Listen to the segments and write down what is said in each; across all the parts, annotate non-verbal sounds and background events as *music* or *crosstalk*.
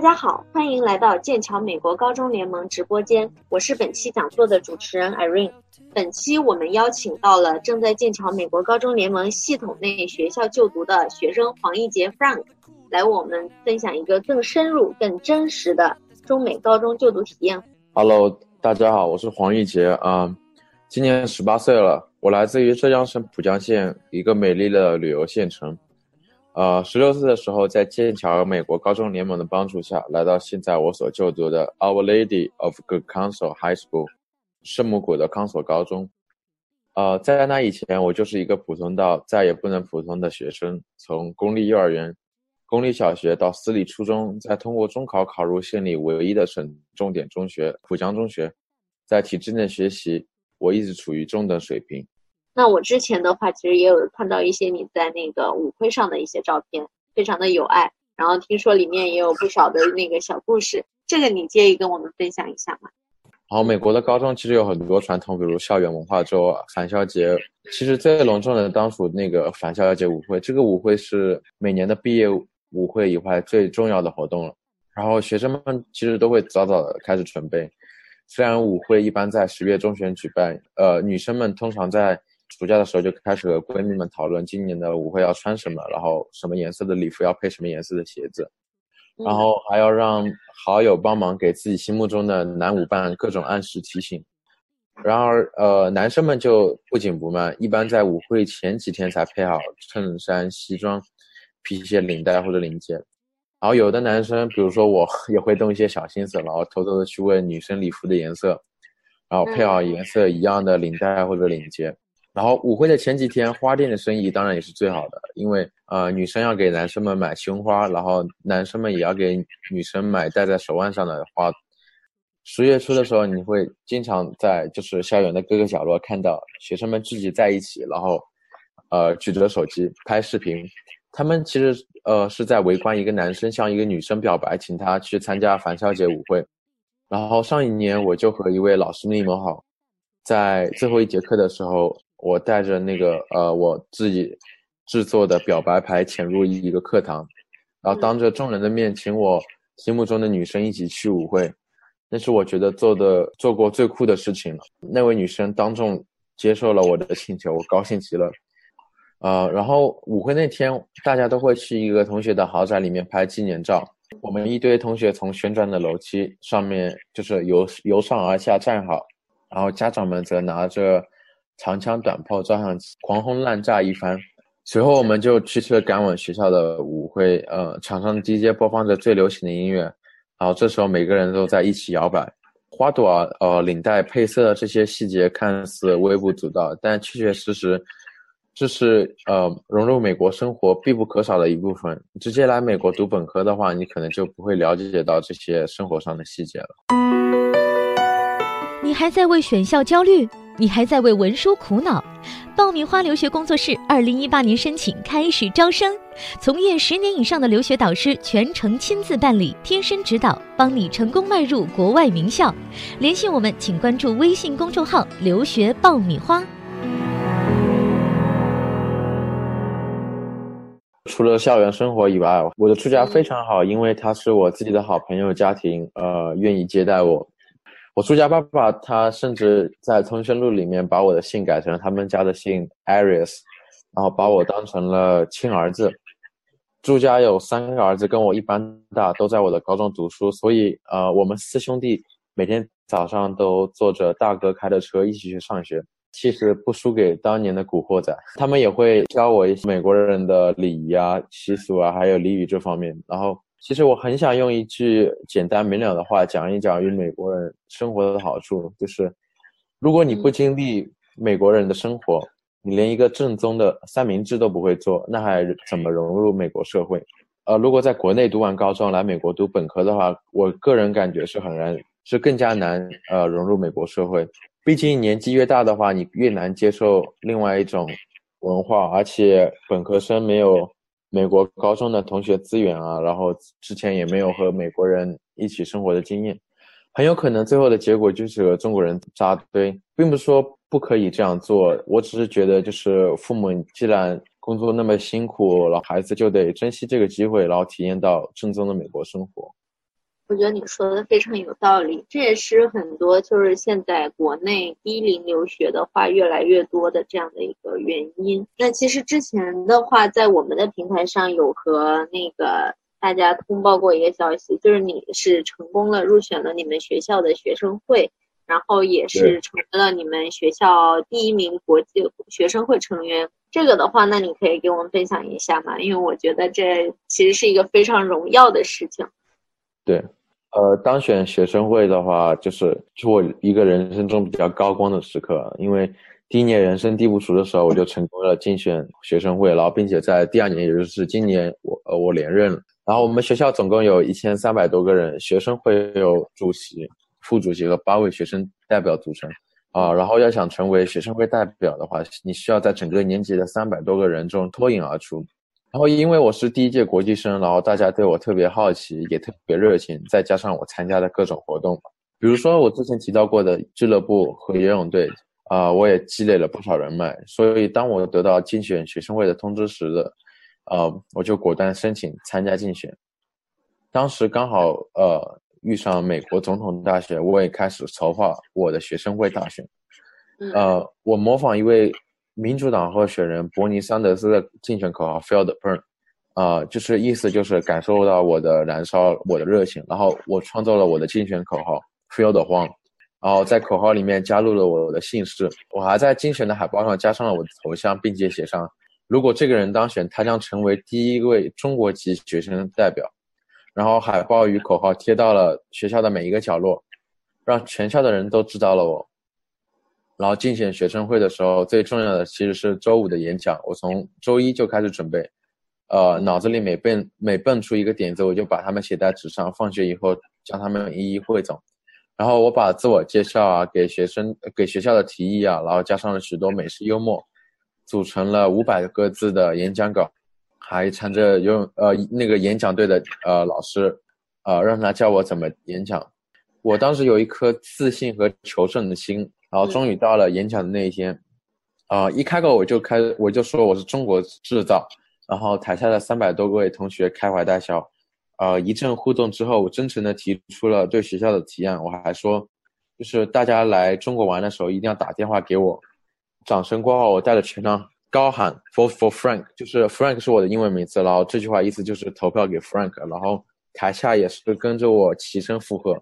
大家好，欢迎来到剑桥美国高中联盟直播间，我是本期讲座的主持人 Irene。本期我们邀请到了正在剑桥美国高中联盟系统内学校就读的学生黄一杰 Frank，来为我们分享一个更深入、更真实的中美高中就读体验。Hello，大家好，我是黄一杰啊，今年十八岁了，我来自于浙江省浦江县一个美丽的旅游县城。呃，十六岁的时候，在剑桥美国高中联盟的帮助下，来到现在我所就读的 Our Lady of Good Counsel High School，圣母谷的康索高中。呃，在那以前，我就是一个普通到再也不能普通的学生，从公立幼儿园、公立小学到私立初中，再通过中考考入县里唯一的省重点中学浦江中学，在体制内学习，我一直处于中等水平。那我之前的话，其实也有看到一些你在那个舞会上的一些照片，非常的有爱。然后听说里面也有不少的那个小故事，这个你介意跟我们分享一下吗？好，美国的高中其实有很多传统，比如校园文化周、返校节。其实最隆重的当属那个返校节舞会，这个舞会是每年的毕业舞会以外最重要的活动了。然后学生们其实都会早早的开始准备，虽然舞会一般在十月中旬举办，呃，女生们通常在。暑假的时候就开始和闺蜜们讨论今年的舞会要穿什么，然后什么颜色的礼服要配什么颜色的鞋子，然后还要让好友帮忙给自己心目中的男舞伴各种暗示提醒。然而，呃，男生们就不紧不慢，一般在舞会前几天才配好衬衫、西装、皮鞋、领带或者领结。然后有的男生，比如说我，*laughs* 也会动一些小心思，然后偷偷的去问女生礼服的颜色，然后配好颜色一样的领带或者领结。然后舞会的前几天，花店的生意当然也是最好的，因为呃女生要给男生们买胸花，然后男生们也要给女生买戴在手腕上的花。十月初的时候，你会经常在就是校园的各个角落看到学生们聚集在一起，然后呃举着手机拍视频。他们其实呃是在围观一个男生向一个女生表白，请她去参加返校节舞会。然后上一年我就和一位老师密谋好，在最后一节课的时候。我带着那个呃我自己制作的表白牌潜入一一个课堂，然后当着众人的面请我心目中的女生一起去舞会，那是我觉得做的做过最酷的事情了。那位女生当众接受了我的请求，我高兴极了。呃，然后舞会那天大家都会去一个同学的豪宅里面拍纪念照。我们一堆同学从旋转的楼梯上面就是由由上而下站好，然后家长们则拿着。长枪短炮照相机狂轰滥炸一番，随后我们就驱车赶往学校的舞会。呃，场上的 DJ 播放着最流行的音乐，然后这时候每个人都在一起摇摆。花朵啊，呃，领带配色这些细节看似微不足道，但确确实实，这是呃融入美国生活必不可少的一部分。直接来美国读本科的话，你可能就不会了解到这些生活上的细节了。你还在为选校焦虑？你还在为文书苦恼？爆米花留学工作室二零一八年申请开始招生，从业十年以上的留学导师全程亲自办理，贴身指导，帮你成功迈入国外名校。联系我们，请关注微信公众号“留学爆米花”。除了校园生活以外，我的住家非常好，因为他是我自己的好朋友家庭，呃，愿意接待我。我住家爸爸，他甚至在通讯录里面把我的姓改成了他们家的姓 Aries，然后把我当成了亲儿子。住家有三个儿子，跟我一般大，都在我的高中读书，所以呃，我们四兄弟每天早上都坐着大哥开的车一起去上学，其实不输给当年的古惑仔。他们也会教我一些美国人的礼仪啊、习俗啊，还有俚语这方面，然后。其实我很想用一句简单明了的话讲一讲与美国人生活的好处，就是，如果你不经历美国人的生活，你连一个正宗的三明治都不会做，那还怎么融入美国社会？呃，如果在国内读完高中来美国读本科的话，我个人感觉是很难，是更加难呃融入美国社会。毕竟年纪越大的话，你越难接受另外一种文化，而且本科生没有。美国高中的同学资源啊，然后之前也没有和美国人一起生活的经验，很有可能最后的结果就是和中国人扎堆，并不是说不可以这样做，我只是觉得就是父母既然工作那么辛苦，然后孩子就得珍惜这个机会，然后体验到正宗的美国生活。我觉得你说的非常有道理，这也是很多就是现在国内低龄留学的话越来越多的这样的一个原因。那其实之前的话，在我们的平台上有和那个大家通报过一个消息，就是你是成功了入选了你们学校的学生会，然后也是成为了你们学校第一名国际学生会成员。这个的话，那你可以给我们分享一下吗？因为我觉得这其实是一个非常荣耀的事情。对。呃，当选学生会的话，就是是我一个人生中比较高光的时刻。因为第一年人生地不熟的时候，我就成功了竞选学生会，然后并且在第二年，也就是今年，我呃我连任了。然后我们学校总共有一千三百多个人，学生会有主席、副主席和八位学生代表组成。啊，然后要想成为学生会代表的话，你需要在整个年级的三百多个人中脱颖而出。然后，因为我是第一届国际生，然后大家对我特别好奇，也特别热情，再加上我参加的各种活动，比如说我之前提到过的俱乐部和游泳队，啊，我也积累了不少人脉。所以，当我得到竞选学生会的通知时的，呃，我就果断申请参加竞选。当时刚好呃遇上美国总统大选，我也开始筹划我的学生会大选。呃，我模仿一位。民主党候选人伯尼·桑德斯的竞选口号 “Feel the burn”，啊，就是意思就是感受到我的燃烧，我的热情。然后我创造了我的竞选口号 “Feel the ”，然后在口号里面加入了我的姓氏。我还在竞选的海报上加上了我的头像，并且写上：如果这个人当选，他将成为第一位中国籍学生代表。然后海报与口号贴到了学校的每一个角落，让全校的人都知道了我。然后竞选学生会的时候，最重要的其实是周五的演讲。我从周一就开始准备，呃，脑子里每蹦每蹦出一个点子，我就把它们写在纸上，放学以后将它们一一汇总。然后我把自我介绍啊，给学生给学校的提议啊，然后加上了许多美式幽默，组成了五百个字的演讲稿，还缠着用呃那个演讲队的呃老师，呃让他教我怎么演讲。我当时有一颗自信和求胜的心。然后终于到了演讲的那一天，啊，一开口我就开，我就说我是中国制造，然后台下的三百多位同学开怀大笑，呃，一阵互动之后，我真诚的提出了对学校的提案，我还说，就是大家来中国玩的时候一定要打电话给我，掌声过后，我带着全场高喊 Vote for Frank，就是 Frank 是我的英文名字，然后这句话意思就是投票给 Frank，然后台下也是跟着我齐声附和。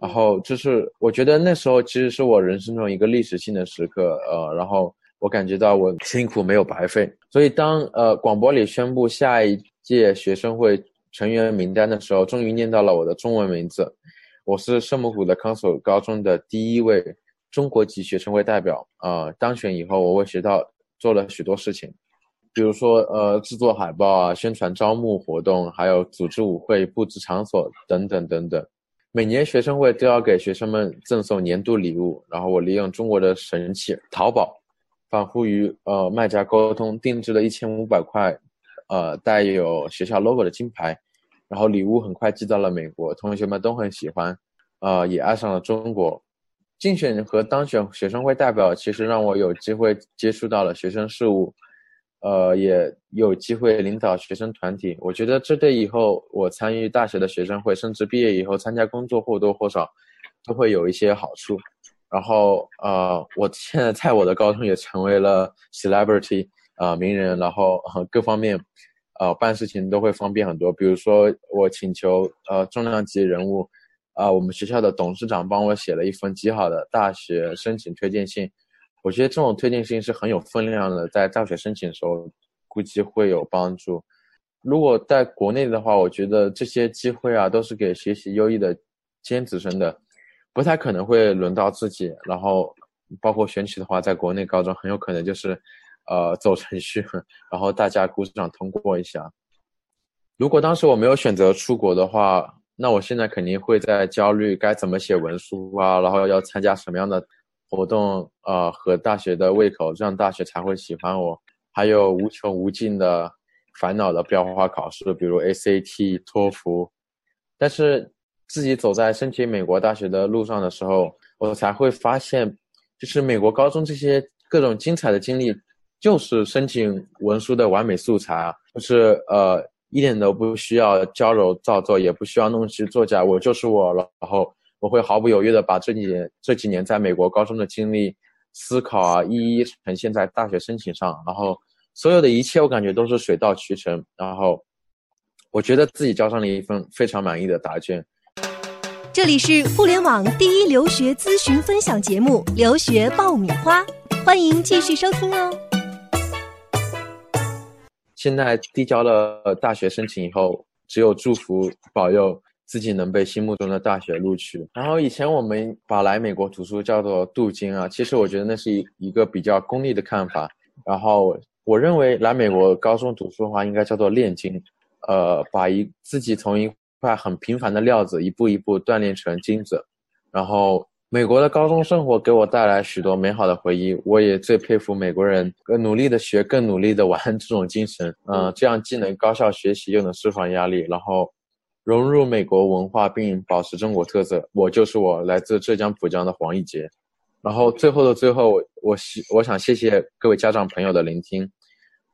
然后就是，我觉得那时候其实是我人生中一个历史性的时刻，呃，然后我感觉到我辛苦没有白费。所以当呃广播里宣布下一届学生会成员名单的时候，终于念到了我的中文名字，我是圣母谷的康索高中的第一位中国籍学生会代表。啊，当选以后，我为学校做了许多事情，比如说呃制作海报啊，宣传招募活动，还有组织舞会、布置场所等等等等。每年学生会都要给学生们赠送年度礼物，然后我利用中国的神器淘宝，反复与呃卖家沟通，定制了一千五百块，呃带有学校 logo 的金牌，然后礼物很快寄到了美国，同学们都很喜欢，呃也爱上了中国。竞选和当选学生会代表，其实让我有机会接触到了学生事务。呃，也有机会领导学生团体，我觉得这对以后我参与大学的学生会，甚至毕业以后参加工作或多或少都会有一些好处。然后，呃，我 *laughs* 现在在我的高中也成为了 celebrity，呃，名人，然后各方面，呃，办事情都会方便很多。比如说，我请求呃重量级人物，啊，我们学校的董事长帮我写了一封极好的大学申请推荐信。我觉得这种推荐信是很有分量的，在大学申请的时候估计会有帮助。如果在国内的话，我觉得这些机会啊都是给学习优异的尖子生的，不太可能会轮到自己。然后包括选取的话，在国内高中很有可能就是，呃，走程序，*laughs* 然后大家鼓掌通过一下。如果当时我没有选择出国的话，那我现在肯定会在焦虑该怎么写文书啊，然后要参加什么样的。活动呃和大学的胃口，这样大学才会喜欢我。还有无穷无尽的烦恼的标化考试，比如 ACT、托福。但是自己走在申请美国大学的路上的时候，我才会发现，就是美国高中这些各种精彩的经历，就是申请文书的完美素材啊。就是呃一点都不需要矫揉造作，也不需要弄虚作假，我就是我了。然后我会毫不犹豫的把这几年这几年在美国高中的经历、思考啊，一一呈现在大学申请上。然后所有的一切，我感觉都是水到渠成。然后我觉得自己交上了一份非常满意的答卷。这里是互联网第一留学咨询分享节目《留学爆米花》，欢迎继续收听哦。现在递交了大学申请以后，只有祝福保佑自己能被心目中的大学录取。然后以前我们把来美国读书叫做镀金啊，其实我觉得那是一一个比较功利的看法。然后我认为来美国高中读书的话，应该叫做炼金，呃，把一自己从一块很平凡的料子，一步一步锻炼成金子。然后，美国的高中生活给我带来许多美好的回忆。我也最佩服美国人更努力的学、更努力的玩这种精神。嗯，这样既能高效学习，又能释放压力，然后融入美国文化并保持中国特色。我就是我，来自浙江浦江的黄奕杰。然后最后的最后，我希我想谢谢各位家长朋友的聆听，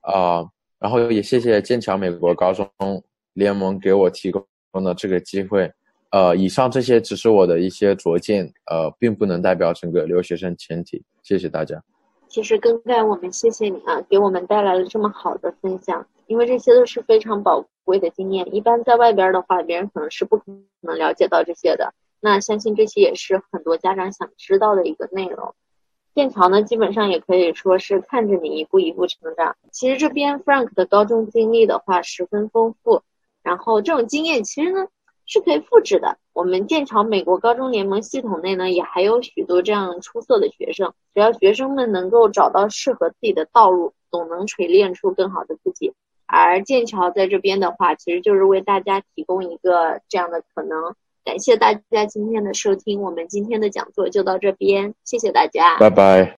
啊，然后也谢谢剑桥美国高中联盟给我提供。的这个机会，呃，以上这些只是我的一些拙见，呃，并不能代表整个留学生群体。谢谢大家。其实更该我们谢谢你啊，给我们带来了这么好的分享，因为这些都是非常宝贵的经验。一般在外边的话，别人可能是不可能了解到这些的。那相信这些也是很多家长想知道的一个内容。剑桥呢，基本上也可以说是看着你一步一步成长。其实这边 Frank 的高中经历的话，十分丰富。然后这种经验其实呢是可以复制的。我们剑桥美国高中联盟系统内呢也还有许多这样出色的学生，只要学生们能够找到适合自己的道路，总能锤炼出更好的自己。而剑桥在这边的话，其实就是为大家提供一个这样的可能。感谢大家今天的收听，我们今天的讲座就到这边，谢谢大家，拜拜。